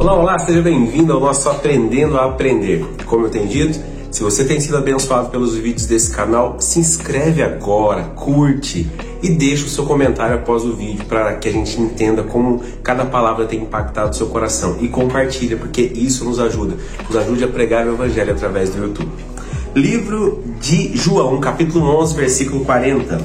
Olá, olá, seja bem-vindo ao nosso Aprendendo a Aprender. Como eu tenho dito, se você tem sido abençoado pelos vídeos desse canal, se inscreve agora, curte e deixa o seu comentário após o vídeo para que a gente entenda como cada palavra tem impactado o seu coração. E compartilha, porque isso nos ajuda, nos ajude a pregar o Evangelho através do YouTube. Livro de João, capítulo 11, versículo 40.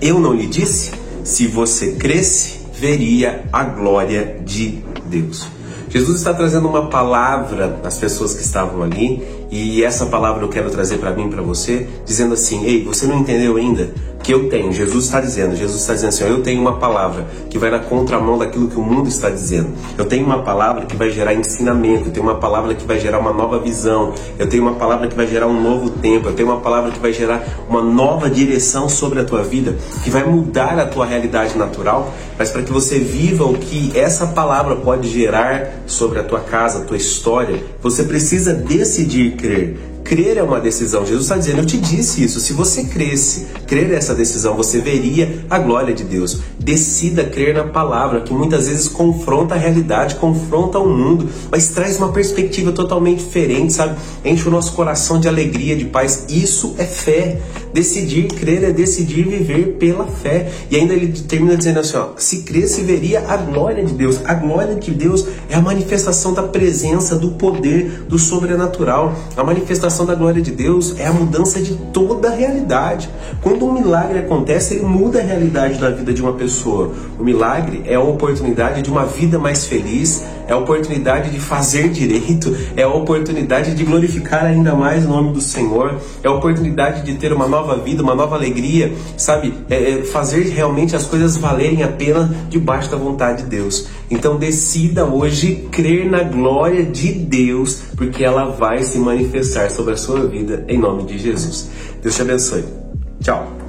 Eu não lhe disse? Se você cresce, veria a glória de Deus. Jesus está trazendo uma palavra às pessoas que estavam ali, e essa palavra eu quero trazer para mim, para você, dizendo assim: "Ei, você não entendeu ainda? que eu tenho. Jesus está dizendo, Jesus está dizendo assim, eu tenho uma palavra que vai na contramão daquilo que o mundo está dizendo. Eu tenho uma palavra que vai gerar ensinamento, eu tenho uma palavra que vai gerar uma nova visão, eu tenho uma palavra que vai gerar um novo tempo, eu tenho uma palavra que vai gerar uma nova direção sobre a tua vida, que vai mudar a tua realidade natural, mas para que você viva o que essa palavra pode gerar sobre a tua casa, a tua história, você precisa decidir crer. Crer é uma decisão. Jesus está dizendo, eu te disse isso. Se você cresce, crer essa decisão, você veria a glória de Deus. Decida crer na palavra, que muitas vezes confronta a realidade, confronta o mundo, mas traz uma perspectiva totalmente diferente, sabe? Enche o nosso coração de alegria, de paz. Isso é fé. Decidir crer é decidir viver pela fé. E ainda ele termina dizendo assim: ó, se cresce, veria a glória de Deus. A glória de Deus é a manifestação da presença, do poder, do sobrenatural. A manifestação da glória de Deus é a mudança de toda a realidade. Quando um milagre acontece, ele muda a realidade da vida de uma pessoa. O milagre é a oportunidade de uma vida mais feliz, é a oportunidade de fazer direito, é a oportunidade de glorificar ainda mais o nome do Senhor, é a oportunidade de ter uma nova vida, uma nova alegria, sabe? É, é fazer realmente as coisas valerem a pena debaixo da vontade de Deus. Então decida hoje crer na glória de Deus, porque ela vai se manifestar sobre a sua vida em nome de Jesus. Deus te abençoe. Tchau.